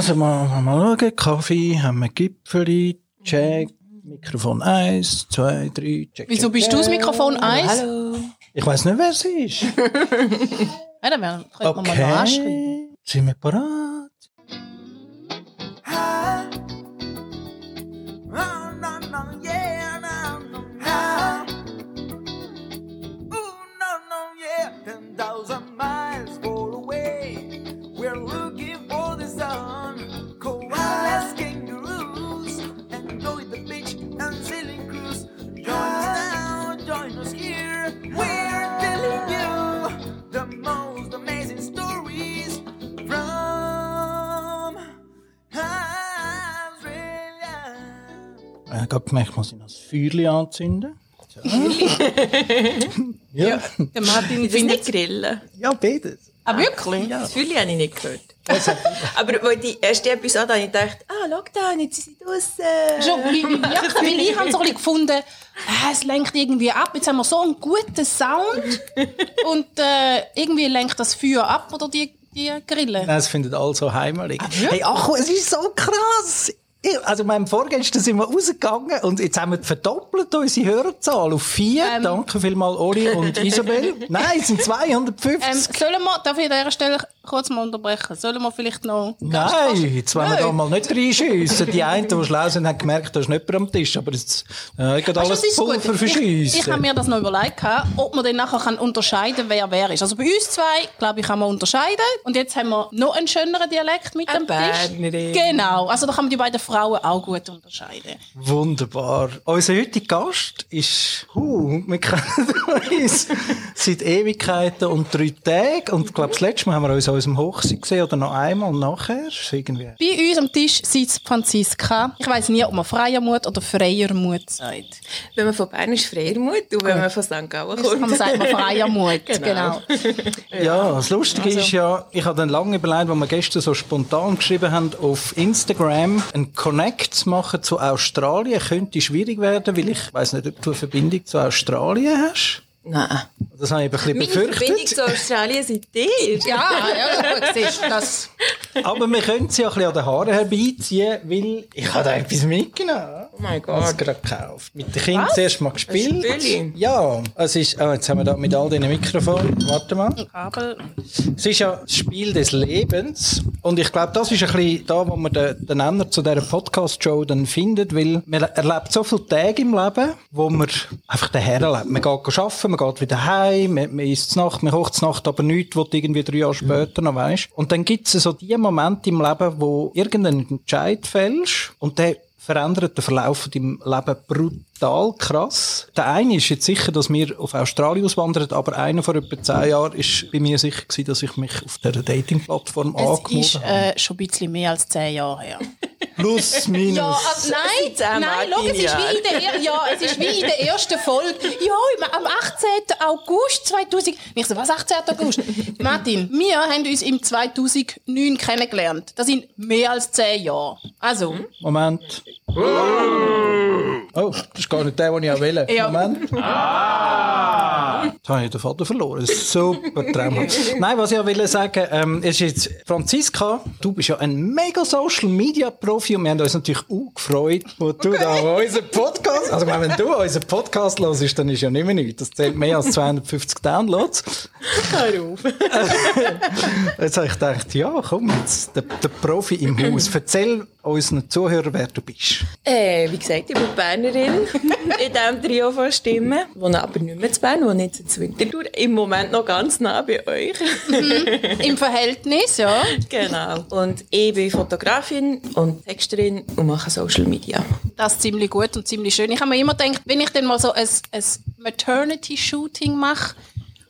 Also mal, mal, mal schauen. Kaffee, haben wir Gipfeli, check. Mikrofon 1, 2, 3, check. Wieso check, bist du das Mikrofon 1? Hallo. Ich weiß nicht, wer es ist. Ja, dann könnte man mal noch anschreiben. Okay. Sind wir parat? Ich habe gerade gemerkt, muss ich noch das Feuerchen anzünden. So. ja. Der Martin Ich findet... nicht grillen. ja, beides. Ah, wirklich? Das Fühle habe ich nicht gehört. Aber weil die erste Episode habe ich gedacht, ah, Lockdown, jetzt sind sie draussen. Schon, wie wirklich, weil ich habe so ein gefunden, ah, es lenkt irgendwie ab. Jetzt haben wir so einen guten Sound und äh, irgendwie lenkt das Feuer ab oder die, die Grille. Nein, es findet alle so heimelig. wirklich? hey, ach, es ist so krass. Ich- Also, meinem Vorgestern sind wir rausgegangen und jetzt haben wir verdoppelt unsere Hörerzahl auf vier. Ähm. Danke vielmals, Oli und Isabel. Nein, es sind 250. Ähm, sollen wir, darf ich an dieser Stelle kurz mal unterbrechen? Sollen wir vielleicht noch... Nein, jetzt wollen wir da mal nicht reinschiessen. Die einen, die schlau sind, haben gemerkt, da ist jemand am Tisch. Aber jetzt äh, geht Weißt alles gut? Pulver Ich, ich verschiessen. habe mir das noch überlegt, ob man dann nachher kann unterscheiden kann, wer wer ist. Also bei uns zwei, glaube ich, kann man unterscheiden. Und jetzt haben wir noch einen schöneren Dialekt mit am Tisch. Genau, also da kann man die beiden Frauen auch gut unterscheiden. Wunderbar. Unser heutiger Gast ist, huh, wir kennen uns seit Ewigkeiten und drei Tagen. Und ich glaube, das letzte Mal haben wir uns an unserem Hochzeit gesehen oder noch einmal nachher. Irgendwie. Bei uns am Tisch sitzt Franziska. Ich weiss nie, ob man Freiermut oder Freiermut sagt. Wenn man von Bern ist, Freiermut und wenn man von St. Gallen kommt. Man sagt man Freiermut, genau. Genau. Ja, das Lustige Also- ist ja, ich habe dann lange überlegt, als wir gestern so spontan geschrieben haben, auf Instagram einen Connect zu machen zu Australien. Könnte schwierig werden, weil ich weiß nicht, ob du eine Verbindung zu Australien hast. Nein. Das habe ich ein bisschen Meine Verbindung befürchtet. zu Australien seid ihr. Ja, ja, gut, siehst das... Aber wir können sie ja ein bisschen an den Haaren herbeiziehen, weil ich habe da etwas mitgenommen. Oh mein Ich habe es Gott. gerade gekauft. Mit den Kindern zuerst mal gespielt. Spüli? Ja, es ist, oh, jetzt haben wir da mit all diesen Mikrofonen. Warte mal. Kabel. Es ist ja das Spiel des Lebens. Und ich glaube, das ist ein bisschen da, wo man den, den Nenner zu dieser Podcast-Show dann findet, weil man erlebt so viele Tage im Leben, wo man einfach daher erlebt. Man geht arbeiten, man geht wieder heim, man, man isst Nacht, man kocht Nacht, aber nichts, was du irgendwie drei Jahre später noch weisst. Und dann gibt es so die Momente im Leben, wo irgendeinen Entscheid fällst und der verändert den Verlauf deinem Leben brutal krass. Der eine ist jetzt sicher, dass wir auf Australien auswandern, aber einer vor etwa zehn Jahren ist bei mir sicher gewesen, dass ich mich auf dieser Dating-Plattform Es angemeldet ist habe. äh, schon ein bisschen mehr als zehn Jahre her. Plus, minus. Ja, also nein, nein, schau, es ist wie in der, er- ja, es ist wie in der ersten Folge. Ja, im- am 18. August 2000. Ich so, was 18. August? Martin, wir haben uns im 2009 kennengelernt. Das sind mehr als zehn Jahre. Also, Moment. Oh, das ist gar nicht der, den ich auch will. Ja. Moment. Jetzt habe ich den Vater verloren. Super traumhaft. Nein, was ich auch will sagen, ähm, ist jetzt, Franziska, du bist ja ein mega Social Media Profi und wir haben uns natürlich auch gefreut, wo du da unseren Podcast, also wenn du unseren Podcast hörst, dann ist ja nicht mehr nichts. Das zählt mehr als 250 Downloads. Hör auf. Jetzt habe ich gedacht, ja, komm, jetzt, der, der Profi im Haus. Erzähl unseren Zuhörern, wer du bist. Äh, wie gesagt, ich bin Bernerin in diesem Trio von Stimmen. Wohne aber nicht mehr zu Bern, wohne jetzt in Winterthur. Im Moment noch ganz nah bei euch. im Verhältnis, ja. genau. Und ich bin Fotografin und Texterin und mache Social Media. Das ist ziemlich gut und ziemlich schön. Ich habe mir immer gedacht, wenn ich dann mal so ein, ein Maternity-Shooting mache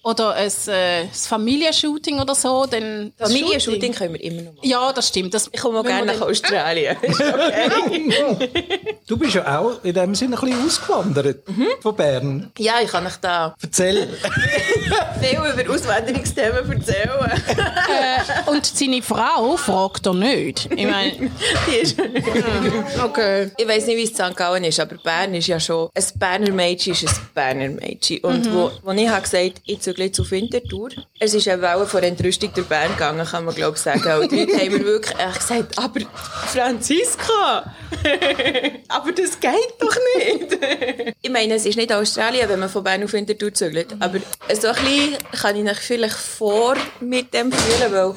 oder ein, äh, ein Familienshooting oder so, dann... das Familienshooting können wir immer noch machen. Ja, das stimmt. Das, Ich komme auch gerne nach Australien. Du bist ja auch in dem Sinne ein bisschen ausgewandert von Bern. ja, ich kann euch da Erzähl. viel über Auswanderungsthemen erzählen. Äh, und seine Frau fragt er nicht. Ich meine, Die ist okay. Ich weiß nicht, wie es in St. Gallen ist, aber Bern ist ja schon, ein Berner Mädchen ist ein Berner Mädchen. Und wo, wo ich habe gesagt, ich zügle auf Winterthur, es ist eine Welle von Entrüstung durch Bern gegangen, kann man glaube ich sagen. Und die Leute haben mir wirklich echt gesagt, aber Franziska, aber das geht doch nicht. ich meine, es ist nicht Australien, wenn man von Bern auf Winterthur zügelt, aber so ein bisschen kann ich mich vielleicht vor mit dem fühlen, weil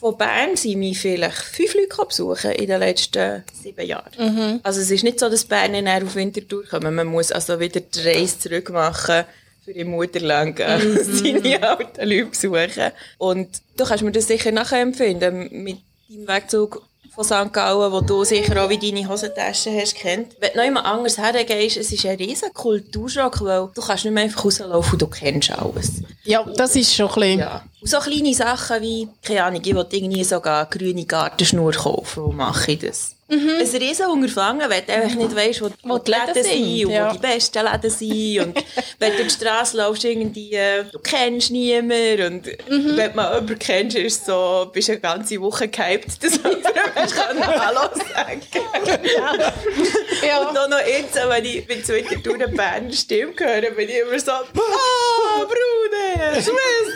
von Bern sind mich vielleicht fünf Leute besuchen in den letzten sieben Jahren. Also es ist nicht so, dass Bern näher auf Winterthur kommen. Man muss also wieder die Reise zurück machen für im Mutterland gehen, seine alten Leute besuchen. Und du kannst mir das sicher nachempfinden mit deinem Wegzug von St. Gallen, wo du sicher auch wie deine Hosentasche hast kennt. Wenn du noch jemand anders hergehst, es ist ein riesen Kulturschock, weil du kannst nicht mehr einfach rauslaufen und du kennst alles. Ja, das ist schon ein bisschen... Ja. Und so kleine Sachen wie, keine Ahnung, ich will irgendwie sogar eine grüne Gartenschnur kaufen. Wo mache ich das? Ein riesen Unterfangen, wenn du einfach nicht weißt, wo, wo die Läden sind und ja. wo die besten Läden sind. Und wenn du durch die Straße laufst, irgendwie, du kennst niemanden. Und wenn du mal jemanden kennst, ist so, bist du eine ganze Woche gehypt, dass jemand kann Hallo sagen Ja. Und auch noch jetzt, wenn ich mit so Winterthur eine Berner Stimme höre, bin ich immer so, ah, Bruder, Schwester.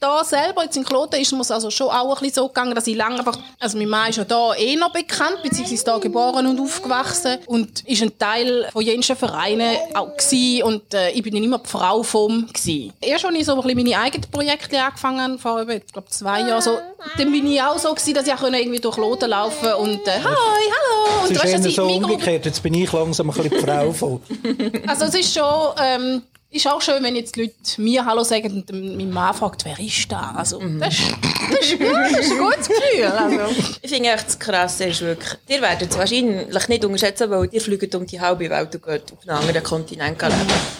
Da selber, jetzt in Kloten, ist es also schon auch ein bisschen so gegangen, dass ich lange einfach, also mein Mann ist ja da eh noch bekannt, beziehungsweise da geboren und aufgewachsen und ist ein Teil von jensten Vereinen auch gewesen und äh, ich bin dann immer die Frau vom gewesen. Erst als ich so ein bisschen meine eigenen Projekte angefangen habe, vor über, ich glaube, zwei Jahren so, dann bin ich auch so gewesen, dass ich auch irgendwie durch Kloten laufen und äh, «Hi, hallo!» Es und ist weißt so umgekehrt. Jetzt bin ich langsam ein bisschen die Frau von. Also es ist schon, ähm, ist auch schön, wenn jetzt die Leute mir Hallo sagen und mein Mann fragt, wer ist da? Also das, ist, das, ist, ja, das ist ein gutes Gefühl. Also. Ich finde echt das Krasse ist wirklich, ihr werdet es wahrscheinlich nicht unterschätzen, weil ihr fliegt um die halbe Welt und geht auf einen anderen Kontinent leben.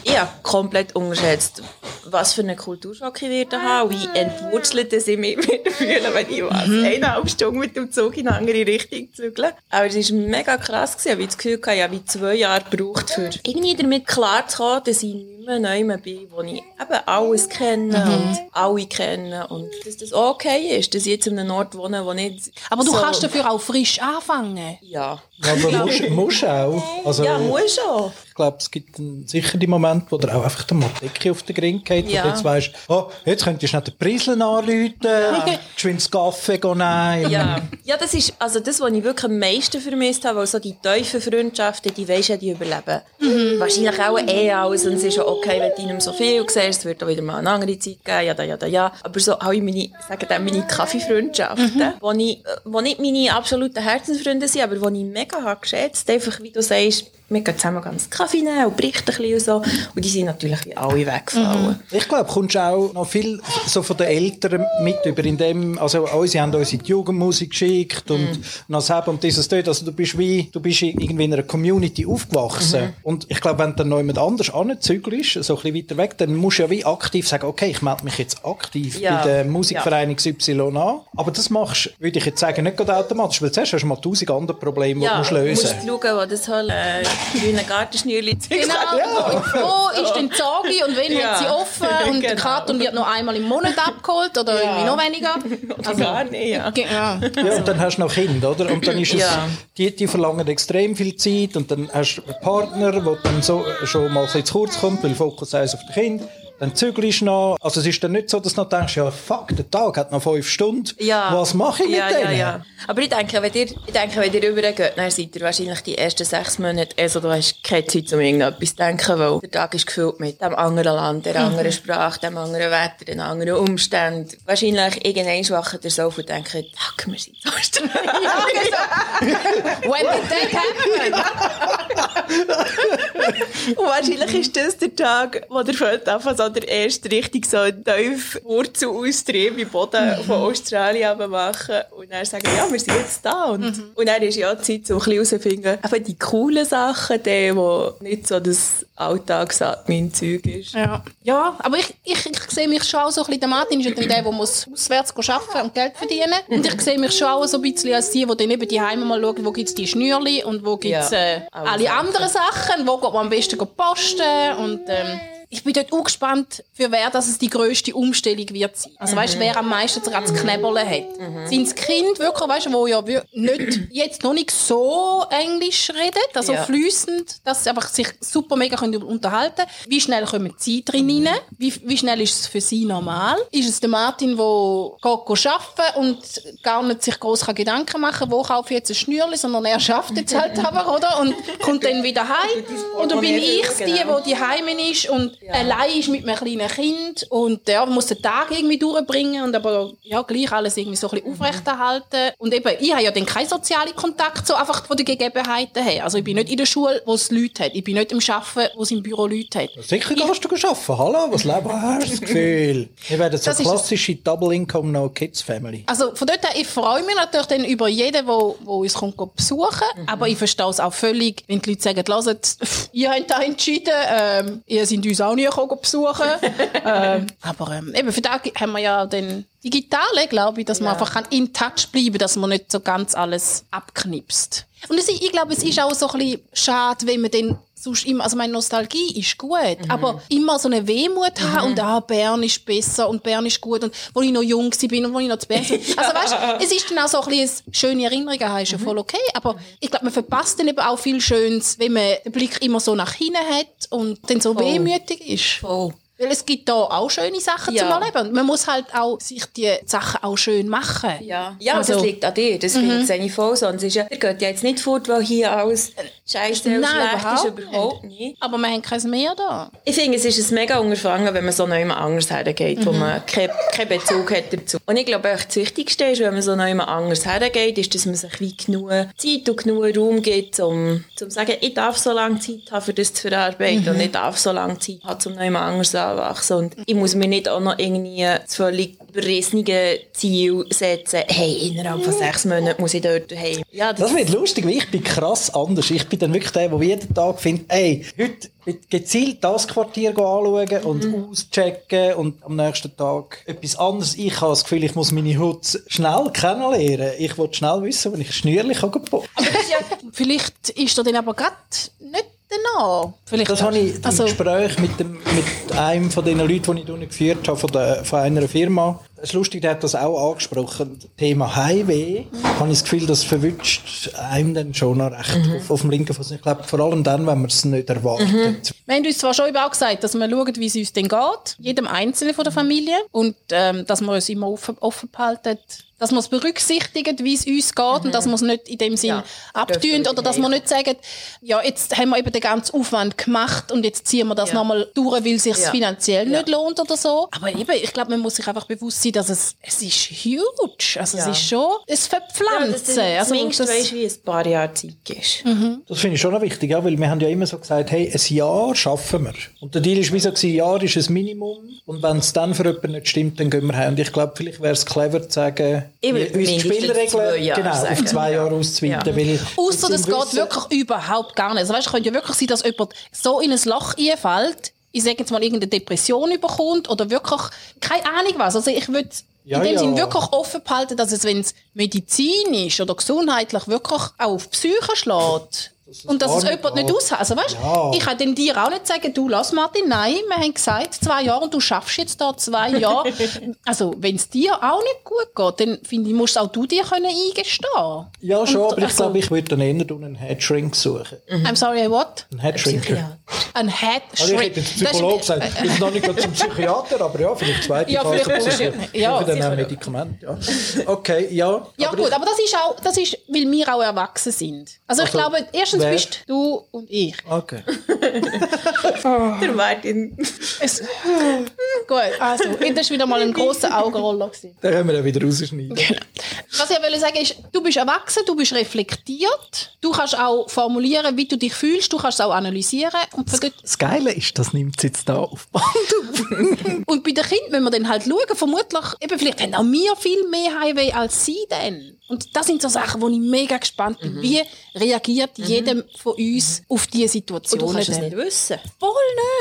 Ich habe komplett unterschätzt, was für einen Kulturschock ich werde haben, wie entwurzelt es ich mich fühlen, wenn ich was, eineinhalb Stunden mit dem Zug in eine andere Richtung zügle. Aber es war mega krass, gewesen, weil ich das Gefühl hatte, ich habe wie zwei Jahre gebraucht, für irgendwie damit klarzukommen, dass ich mehr neu bin, wo ich eben alles kenne und alle kenne und dass das okay ist, dass ich jetzt an einem Ort wohne, wo nicht Aber du so, kannst dafür auch frisch anfangen. Ja. Ja, aber musst, musst auch. Also, Ja, muss schon. Ich glaube, es gibt sicher die Momente, wo dir auch einfach der Matecki auf den Gring geht Ja. und jetzt weisst, oh, jetzt könntest du nicht den Preislen anrufen, ja. geschwind das Kaffee gehen nehmen. Ja. ja, das ist also das, was ich wirklich am meisten vermisst habe, weil so die tiefen Freundschaften, die weisst ja, die überleben. Wahrscheinlich auch eh alles und es ist ja okay, wenn du nicht mehr so viel siehst, es wird auch wieder mal eine andere Zeit geben, ja, da, ja, da, ja. Aber so alle meine, sagen dann meine Kaffeefreundschaften, wo, ich, wo nicht meine absoluten Herzensfreunde sind, aber die ich mega habe geschätzt, einfach wie du sagst, wir gehen zusammen ganz Kaffee nehmen und berichten ein bisschen und so. Und die sind natürlich wie alle weggefallen. Ich glaube, kommst du auch noch viel so von den Eltern mit über, in dem, also unsere haben uns in die Jugendmusik geschickt und Mhm. noch das und dieses dort, also du bist wie, du bist irgendwie in einer Community aufgewachsen Mhm. und ich glaube, wenn du dann noch jemand anders anzügelst, so ein bisschen weiter weg, dann musst du ja wie aktiv sagen, okay, ich melde mich jetzt aktiv Ja. bei der Musikverein XY an, aber das machst, würde ich jetzt sagen, nicht gerade automatisch, weil zuerst hast du mal tausend andere Probleme, die du musst lösen musst schauen, wo das halt, äh, grüne Gartenschnürli Genau. Und wo ist denn die Sorge und wann Ja. hat sie offen und der Genau. Karton wird noch einmal im Monat abgeholt oder irgendwie noch weniger. Oder gar nicht, ja. Ja. Ja, und dann hast du noch Kinder, oder? Und dann ist es, Ja. die, die verlangen extrem viel Zeit und dann hast du einen Partner, der dann so, schon mal ein bisschen zu kurz kommt, weil Fokus eins auf das Kind. Dann zügelst du noch. Also es ist dann nicht so, dass du noch denkst, ja fuck, der Tag hat noch fünf Stunden. Ja. Was mache ich mit ja, denen? Ja, ja. Aber ich denke, wenn ihr, ich denke, wenn ihr rübergeht, dann seid ihr wahrscheinlich die ersten sechs Monate, also du hast keine Zeit, um irgendetwas zu denken, weil der Tag ist gefüllt mit dem anderen Land, der anderen Sprache, dem anderen Wetter, den anderen Umständen. Wahrscheinlich irgendwann wacht ihr so auf und denkt, fuck, wir sind so streng. When did that happen? Und wahrscheinlich ist das der Tag, wo der fällt einfach so der erste richtig so einen tiefen Wurzelaustrieb im Boden von Australien machen und dann sagen, ja, wir sind jetzt da. Und, und dann ist ja die Zeit, um ein bisschen herauszufinden, einfach die coolen Sachen, die, wo nicht so das Alltagsadmin-Zeug ist. Ja. ja, aber ich, ich, ich sehe mich schon auch so ein bisschen, der Martin ist ja dann der, der muss auswärts arbeiten und Geld verdienen. Und ich sehe mich schon auch so ein bisschen als die, die dann eben die Heime mal schauen, wo gibt es die Schnürli und wo gibt es äh, alle anderen Sachen, wo geht man am besten posten und ähm, ich bin dort auch gespannt, für wer das es die grösste Umstellung wird sein. Also weißt, wer am meisten daran zu knebeln hat. Sind es Kinder wirklich, weißt, wo ja nicht, jetzt noch nicht so Englisch reden, also Ja. fließend, dass sie einfach sich super mega können unterhalten Wie schnell kommen sie drin rein? Wie, wie schnell ist es für sie normal? Ist es der Martin, der geht arbeiten und gar nicht sich groß Gedanken machen wo kaufe ich jetzt ein Schnürli, sondern er schafft jetzt halt einfach, oder? Und kommt dann wieder heim. Und dann bin ich die, Genau. die heimen ist und allein ist mit einem kleinen Kind und der muss den Tag irgendwie durchbringen und aber ja gleich alles irgendwie so ein bisschen aufrechterhalten. Und eben, ich habe ja dann keinen sozialen Kontakt, so einfach von den Gegebenheiten her. Also ich bin nicht in der Schule, wo es Leute hat. Ich bin nicht im Arbeiten, wo es im Büro Leute hat. Sicher gehst du arbeiten. Hallo, was Leben hast du das Gefühl? Wir werden so Das ist es. klassische Double Income No Kids Family. Also von dort her, ich freue mich natürlich dann über jeden, der uns kommt besuchen Aber ich verstehe es auch völlig, wenn die Leute sagen, «Hört, ihr habt da entschieden, ähm, ihr seid uns auch nie besuchen. ähm, aber ähm, eben, für das haben wir ja den Digitale, glaube ich, dass man einfach kann in Touch bleiben dass man nicht so ganz alles abknipst. Und ist- ich glaube, es ist auch so ein bisschen schade, wenn man dann sonst immer, also meine Nostalgie ist gut, aber immer so eine Wehmut haben und ah, Bern ist besser und Bern ist gut und wo ich noch jung bin und wo ich noch zu Bern war. Also weißt, es ist dann auch so ein bisschen eine schöne Erinnerungen haben, ist ja voll okay, aber ich glaube, man verpasst dann eben auch viel Schönes, wenn man den Blick immer so nach hinten hat und dann so wehmütig ist. Voll. Weil es gibt da auch schöne Sachen Ja. zum Erleben. Und man muss halt auch sich die Sachen auch schön machen. Ja, ja Also- das liegt an dir. Das mhm. sehe ich voll so. Und es ist ja, ihr geht ja jetzt nicht fort, weil hier alles scheiße und schlecht ist. überhaupt nicht. Aber wir haben kein Meer da. Ich finde, es ist ein mega Unterfangen, wenn man so neu anders hergeht, wo man keinen keinen Bezug hat dazu. Und ich glaube, das Wichtigste ist, wenn man so neu anders hergeht, ist, dass man sich wie genug Zeit und genug Raum gibt, um, um zu sagen, ich darf so lange Zeit haben, für das zu verarbeiten und ich darf so lange Zeit haben, um neu anders anwachsen. Und ich muss mir nicht auch noch irgendwie das völlig berissene Ziel setzen, hey, innerhalb von sechs Monaten muss ich dort hey. Ja, Das wird lustig, weil ich bin krass anders. Ich bin dann wirklich der, der jeden Tag findet, ey, heute gezielt das Quartier anschauen und auschecken und am nächsten Tag etwas anderes. Ich habe das Gefühl, ich muss meine Haut schnell kennenlernen. Ich will schnell wissen, wenn ich ein Schnürli kann kann. Vielleicht ist er dann aber gerade nicht danach. Vielleicht, Das habe ich im also, Gespräch mit, dem, mit einem von den Leuten, die ich unten geführt habe, von, der, von einer Firma. Es ist lustig, der hat das auch angesprochen. Das Thema Highway. Habe ich das Gefühl, das verwünscht einem dann schon noch recht auf, auf dem linken Fuß. Ich glaube, vor allem dann, wenn man es nicht erwartet. wir haben uns zwar schon eben auch gesagt, dass wir schauen, wie es uns denn geht, jedem Einzelnen von der Familie, und ähm, dass wir uns immer offen, offen behalten, dass wir es berücksichtigen, wie es uns geht, und dass wir es nicht in dem Sinn Ja, abtun, oder dass wir nicht sagen, ja, jetzt haben wir eben den ganzen Aufwand gemacht und jetzt ziehen wir das Ja. nochmal durch, weil es sich Ja. finanziell Ja. nicht lohnt oder so. Aber eben, ich glaube, man muss sich einfach bewusst sein, dass es, es ist huge. Also Ja. es ist schon, es ja, verpflanzen. du also, zumindest das- weisst, wie ein paar Jahre Zeit ist. Das finde ich schon noch wichtig, ja, weil wir haben ja immer so gesagt, hey, ein Jahr schaffen wir. Und der Deal ist wie so, gewesen, ein Jahr ist ein Minimum. Und wenn es dann für jemanden nicht stimmt, dann gehen wir heim. Und ich glaube, vielleicht wäre es clever zu sagen, Ich würde uns die Spielregeln Jahre genau, auf zwei ja. Jahre auszuweiten. Ja. Ausser jetzt das geht wirklich überhaupt gar nicht. Also weißt, es könnte ja wirklich sein, dass jemand so in ein Loch einfällt, ich sage jetzt mal, irgendeine Depression überkommt oder wirklich, keine Ahnung was. Also ich würde Ja, in dem ja. Sinn wirklich offen behalten, dass es, wenn es medizinisch oder gesundheitlich wirklich auch auf die Psyche schlägt, und dass es nicht jemand nicht aushält. Also weißt, Ja. ich kann dem dir auch nicht sagen, du lass Martin, nein, wir haben gesagt, zwei Jahre und du schaffst jetzt da zwei Jahre. also wenn es dir auch nicht gut geht, dann finde ich, musst auch du dir können eingestehen. Ja, schon, Und, aber ich also- glaube, ich würde dann eher einen Headshrink suchen. I'm sorry, what? Einen Headshrinker. Ein Head Also ich hätte jetzt Psychologe gesagt, ich bin noch nicht gerade zum Psychiater, aber ja, vielleicht zweite Ja, Phase vielleicht ja, dann sicher. auch Medikamente, ja. Okay, ja. Ja gut, aber das ist auch, das ist, weil wir auch erwachsen sind. Also, ich Also, glaube, erstens wer? bist du und ich. Okay. Der Martin. Es, gut, also, das war wieder mal ein grosser Augenroller. gewesen. Dann können wir dann wieder rausschneiden. Was ich wollte sagen ist, du bist erwachsen, du bist reflektiert, du kannst auch formulieren, wie du dich fühlst, du kannst es auch analysieren. Und, dort, Das Geile ist, das nimmt es jetzt da auf Band und bei den Kindern, wenn wir dann halt schauen, vermutlich, eben vielleicht haben auch wir viel mehr Highway als sie dann. Und das sind so Sachen, wo ich mega gespannt bin. Wie reagiert jeder von uns auf diese Und Situationen? du kannst es nicht wissen. Voll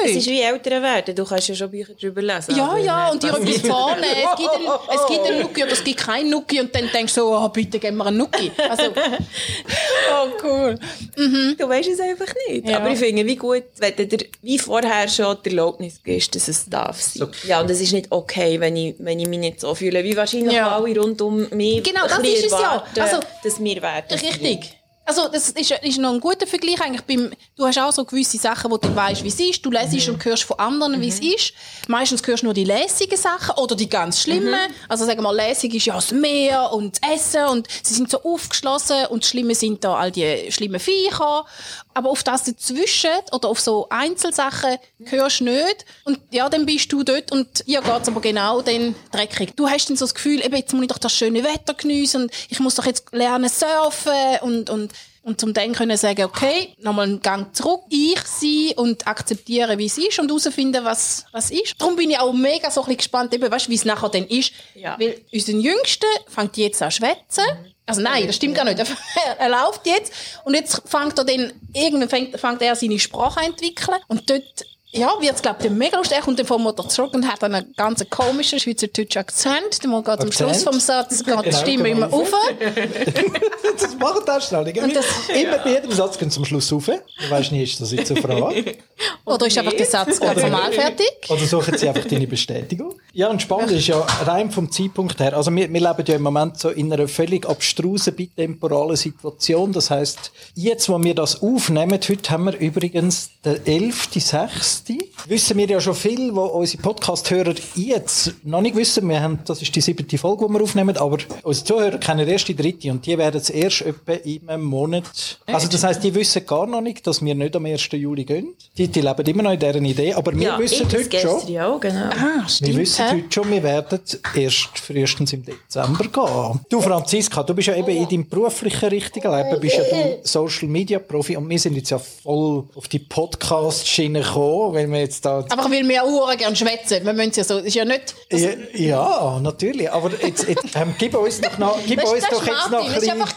Es nicht. ist wie älter werden. Du kannst ja schon Bücher darüber lesen. Ja, ja, und dir was- etwas vornehmen. Es gibt einen, es gibt einen Nuki oder es gibt keinen Nuki und dann denkst du so, oh, bitte gib mir einen Nuki. Also, oh, cool. Du weißt es einfach nicht. Ja. Aber ich finde, wie gut, wenn du dir wie vorher schon die Erlaubnis gibst, dass es darf sein. Ja, und es ist nicht okay, wenn ich, wenn ich mich nicht so fühle, wie wahrscheinlich Ja. alle rund um mich Genau, das ist es ja. erwarten, Also, dass wir werden. Richtig. Also das ist, ist noch ein guter Vergleich eigentlich. Beim, du hast auch so gewisse Sachen, wo du weißt, wie es ist. Du lesest und hörst von anderen, wie es ist. Meistens hörst du nur die lässigen Sachen oder die ganz schlimmen. Also sagen wir, lässig ist ja das Meer und das Essen und sie sind so aufgeschlossen und das Schlimme sind da all die schlimmen Viecher. Aber auf das dazwischen oder auf so Einzelsachen hörst du nicht. Und ja, dann bist du dort und ihr geht's aber genau dann dreckig. Du hast dann so das Gefühl, eben, jetzt muss ich doch das schöne Wetter geniessen und ich muss doch jetzt lernen surfen und, und, und zum dann können sagen, okay, nochmal einen Gang zurück, ich sein und akzeptieren, wie es ist und herausfinden, was, was ist. Darum bin ich auch mega so ein bisschen gespannt, eben, weißt, wie es nachher dann ist. Ja. Weil unser Jüngster fängt jetzt an zu schwätzen. Also nein, das stimmt gar nicht. Er, läuft jetzt und jetzt fängt er dann, irgendwann fängt, fängt er seine Sprache an entwickeln und dort ja, wird es, glaube ich, mega lustig. Er kommt dann vom Motor zurück und hat einen ganz komischen schweizerdeutschen Akzent. Dann geht am? Schluss vom Satz geht die Genau, Stimme immer genau. auf. Das machen die Ausstrahlung. Immer bei jedem Satz gehen zum Schluss rauf. Du weißt nie, ist das jetzt eine Frage? Oder ist einfach der Satz gerade formal fertig? Oder suchen sie einfach deine Bestätigung? Ja, und spannend ist ja rein vom Zeitpunkt her. Also wir, wir leben ja im Moment so in einer völlig abstrusen, bitemporalen Situation. Das heißt, jetzt, wo wir das aufnehmen, heute haben wir übrigens den 11.06. Wissen wir ja schon viel, wo unsere Podcast-Hörer jetzt noch nicht wissen. Wir haben, das ist die siebte Folge, die wir aufnehmen, aber unsere Zuhörer kennen erst die dritte und die werden es erst etwa in einem Monat. Also das heißt, die wissen gar noch nicht, dass wir nicht am 1. Juli gehen. Die, die leben immer noch in deren Idee, aber wir ja, wissen heute schon. gestern ja auch, genau. Ah, Wir stimmt. wissen hä? heute schon, wir werden erst frühestens im Dezember gehen. Du, Franziska, du bist ja eben in deinem beruflichen richtigen Leben, bist ja du Social Media Profi und wir sind jetzt ja voll auf die Podcast-Schiene gekommen, weil wir jetzt da... Aber weil wir auch gerne schwätzen. Wir müssen ja so, ist ja nicht... Ja, ja, natürlich, aber jetzt, jetzt ähm, gib uns doch noch, gib das, uns das doch ist jetzt noch ein bisschen... einfach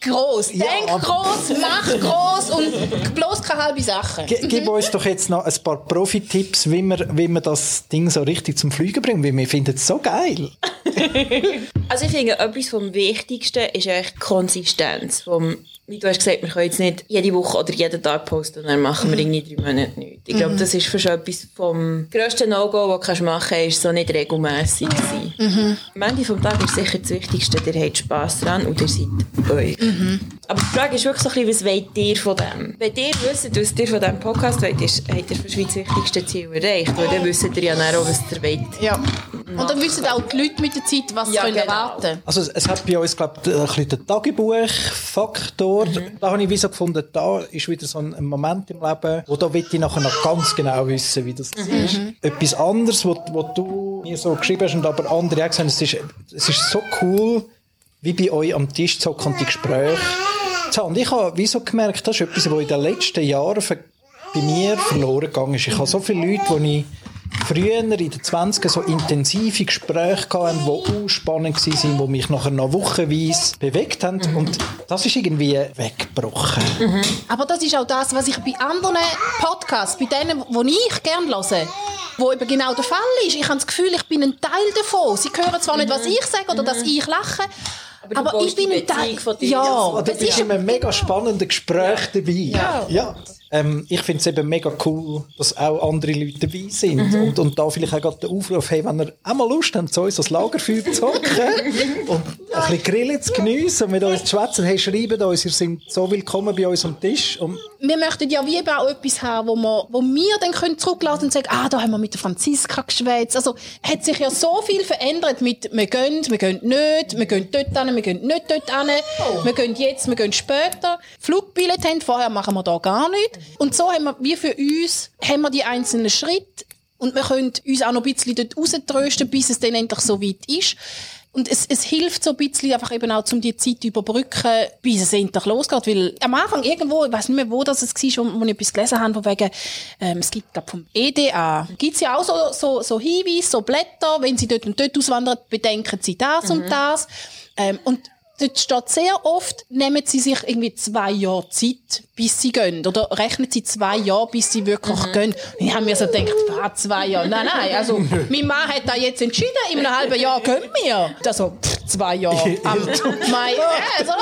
gross. Ja, Denk gross, mach gross und bloß keine halbe Sache. Ge- Gib uns doch jetzt noch ein paar Profi-Tipps, wie wir, wie wir das Ding so richtig zum Fliegen bringen, weil wir finden es so geil. Also ich finde, etwas vom Wichtigsten ist eigentlich die Konsistenz. Vom, wie du hast gesagt, wir können jetzt nicht jede Woche oder jeden Tag posten und dann machen wir irgendwie drei Monate nichts. Ich glaube, das ist für schon etwas vom grössten No-Go, das du machen kannst, ist so nicht regelmässig sein. Am Ende des Tages ist sicher das Wichtigste, ihr habt Spass dran und ihr seid euch. Aber die Frage ist wirklich so ein bisschen, was wollt ihr von dem? Wenn ihr wisst, was ihr von diesem Podcast wollt, ist, habt ihr für Schweiz das wichtigste Ziel erreicht. Weil dann wisst ihr ja auch, was ihr wollt. Ja. Und dann wissen auch die Leute mit der Zeit, was Ja, sie können genau. erwarten Also es, hat bei uns, glaube ich, ein bisschen den Tagebuch-Faktor. Da habe ich wie so gefunden, da ist wieder so ein, Moment im Leben, wo da will ich nachher noch ganz genau wissen, wie das ist. Etwas anderes, wo, wo du mir so geschrieben hast und aber andere auch gesagt haben, es ist, es ist so cool, wie bei euch am Tisch zu und die Gespräche zu haben. Und ich habe wie so gemerkt, das ist etwas, was in den letzten Jahren bei mir verloren gegangen ist. Ich habe so viele Leute, die ich früher in den 20 so intensive Gespräche hatten, die auch spannend waren, die mich nachher noch wochenweise bewegt haben. Und das ist irgendwie weggebrochen. Aber das ist auch das, was ich bei anderen Podcasts, bei denen, die ich gerne höre, wo eben genau der Fall ist. Ich habe das Gefühl, ich bin ein Teil davon. Sie hören zwar nicht, was ich sage oder dass ich lache, Aber aber, ich bin ein Teil. Von dir. Ja, du es bist ist in einem mega spannenden Gespräch dabei. Ja. Ähm, ich finde es eben mega cool, dass auch andere Leute dabei sind. Und, und da vielleicht auch gerade der Aufruf, hey, wenn ihr auch mal Lust habt, zu uns ans Lagerfeuer zu hocken und ein bisschen Grillen zu geniessen und mit uns zu schwätzen, hey, schreibt uns, ihr seid so willkommen bei uns am Tisch. Und wir möchten ja wie eben auch etwas haben, wo wir, wo wir dann können zurücklassen und sagen, ah, da haben wir mit der Franziska geschwätzt. Also, hat sich ja so viel verändert mit, wir gehen, wir gehen nicht, wir gehen dort hin, wir gehen nicht dort hin, wir gehen jetzt, wir gehen später. Flugbillett haben, vorher machen wir da gar nicht. Und so haben wir, wie für uns, haben wir die einzelnen Schritte und wir können uns auch noch ein bisschen dort rauströsten, bis es dann endlich so weit ist. Und es, es hilft so ein bisschen einfach eben auch, um die Zeit zu überbrücken, bis es endlich losgeht. Weil am Anfang irgendwo, ich weiß nicht mehr, wo das es war, wo, wo ich etwas gelesen habe, von wegen, ähm, es gibt, glaub, vom EDA, gibt's ja auch so, so, so Hinweise, so Blätter, wenn sie dort und dort auswandern, bedenken sie das und das. Ähm, und dort steht sehr oft, nehmen sie sich irgendwie zwei Jahre Zeit, bis sie gehen. Oder rechnen sie zwei Jahre, bis sie wirklich gehen. Und ich habe mir so gedacht, ah, zwei Jahre. Nein, nein, also mein Mann hat da jetzt entschieden, in einem halben Jahr gehen wir. Also pff, zwei Jahre am Mai. Also,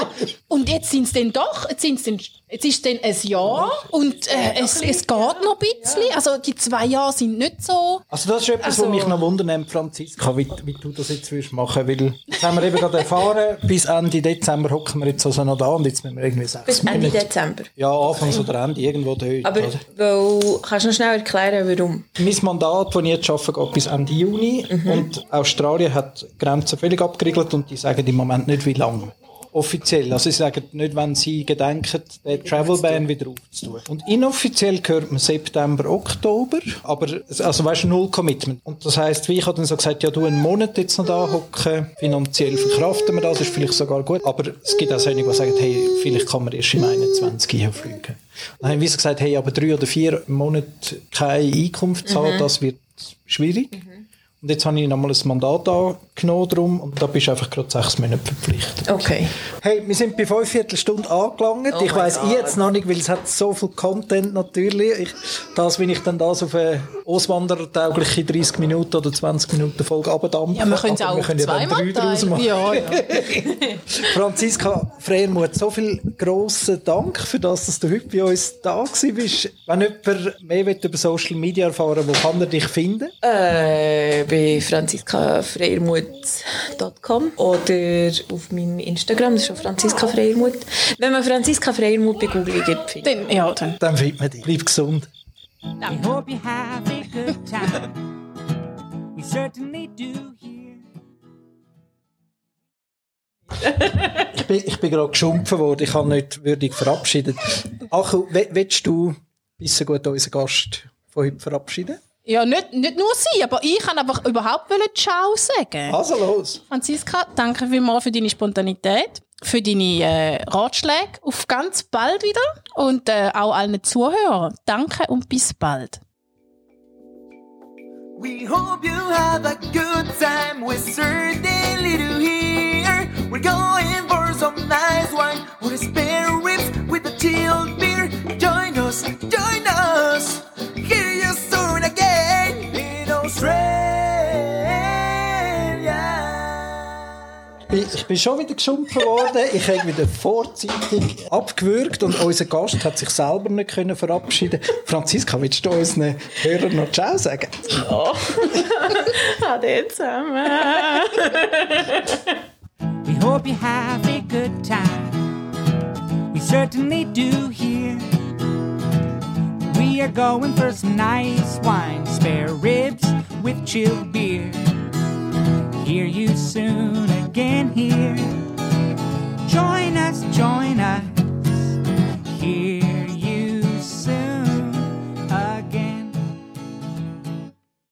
und jetzt sind es dann doch, jetzt sind's dann Jetzt ist dann ein Jahr und äh, es, es geht noch ein bisschen. Also die zwei Jahre sind nicht so... Also das ist etwas, Also- was mich noch wundert, Franziska, wie, wie du das jetzt willst machen Weil, das haben wir eben gerade erfahren, bis Ende Dezember hocken wir jetzt also noch da und jetzt müssen wir irgendwie sechs Bis Ende Monate- Dezember. Ja, Anfang oder Ende, irgendwo dort. Aber weil, kannst du noch schnell erklären, warum? Mein Mandat, das ich jetzt arbeite, geht bis Ende Juni und Australien hat die Grenzen völlig abgeriegelt und die sagen im Moment nicht, wie lange. Offiziell. Also sie sagen nicht, wenn sie gedenken, den Travel Ban wieder aufzutun. Und inoffiziell gehört man September, Oktober, aber also weißt du, null Commitment. Und das heisst, wie ich habe dann so gesagt, ja du einen Monat jetzt noch da hocken, finanziell verkraften wir das, ist vielleicht sogar gut, aber es gibt auch solche, die sagen, hey, vielleicht kann man erst im 21 hier fliegen. Dann haben wir gesagt, hey, aber drei oder vier Monate keine Einkunft zahlen, das wird schwierig. Und jetzt habe ich nochmal ein Mandat angenommen drum, und da bist du einfach gerade sechs Monate verpflichtet. Okay. Hey, wir sind bei fünf Viertelstunden angelangt. Oh ich weiss Gott. jetzt noch nicht, weil es hat so viel Content natürlich. Ich, das, wenn ich dann das auf eine auswanderertaugliche 30 Minuten oder 20 Minuten Folge abdampfe. Ja, wir können es auch wir können ja dann drei draus teilen. machen. Ja, ja. Franziska Freiermuth, so viel grossen Dank für das, dass du heute bei uns da gewesen bist. Wenn jemand mehr will über Social Media erfahren wo kann er dich finden? Äh, bei franziskafreiermuth.com oder auf meinem Instagram, das ist auch Franziska Freiermuth. Wenn man Franziska Freiermuth bei Google gibt, findet Dann, ja, dann. Dann findet man dich. Bleib gesund. We hope you have a good time. We certainly do here. Ich bin, ich bin gerade geschumpfen worden. Ich habe nicht würdig verabschiedet. Achu, we- willst du bisschen gut unseren Gast von heute verabschieden? Ja, nicht, nicht nur sie, aber ich kann einfach überhaupt wollen Ciao sagen. Also los. Franziska, danke vielmals für deine Spontanität, für deine äh, Ratschläge. Auf ganz bald wieder. Und äh, auch allen Zuhörern. Danke und bis bald. We hope you have a good time. We certainly do here. We're going for some nice wine with spare ribs with a chilled beer. Join us, join us. Ich, bin schon wieder geschumpfen worden. Ich habe wieder vorzeitig abgewürgt und unser Gast hat sich selber nicht können verabschieden. Franziska, willst du unseren Hörern noch Ciao sagen? Ade zusammen. We hope you have a good time. We certainly do here. We are going for some nice wine, spare ribs with chilled beer. hear you soon again here. Join us, join us here.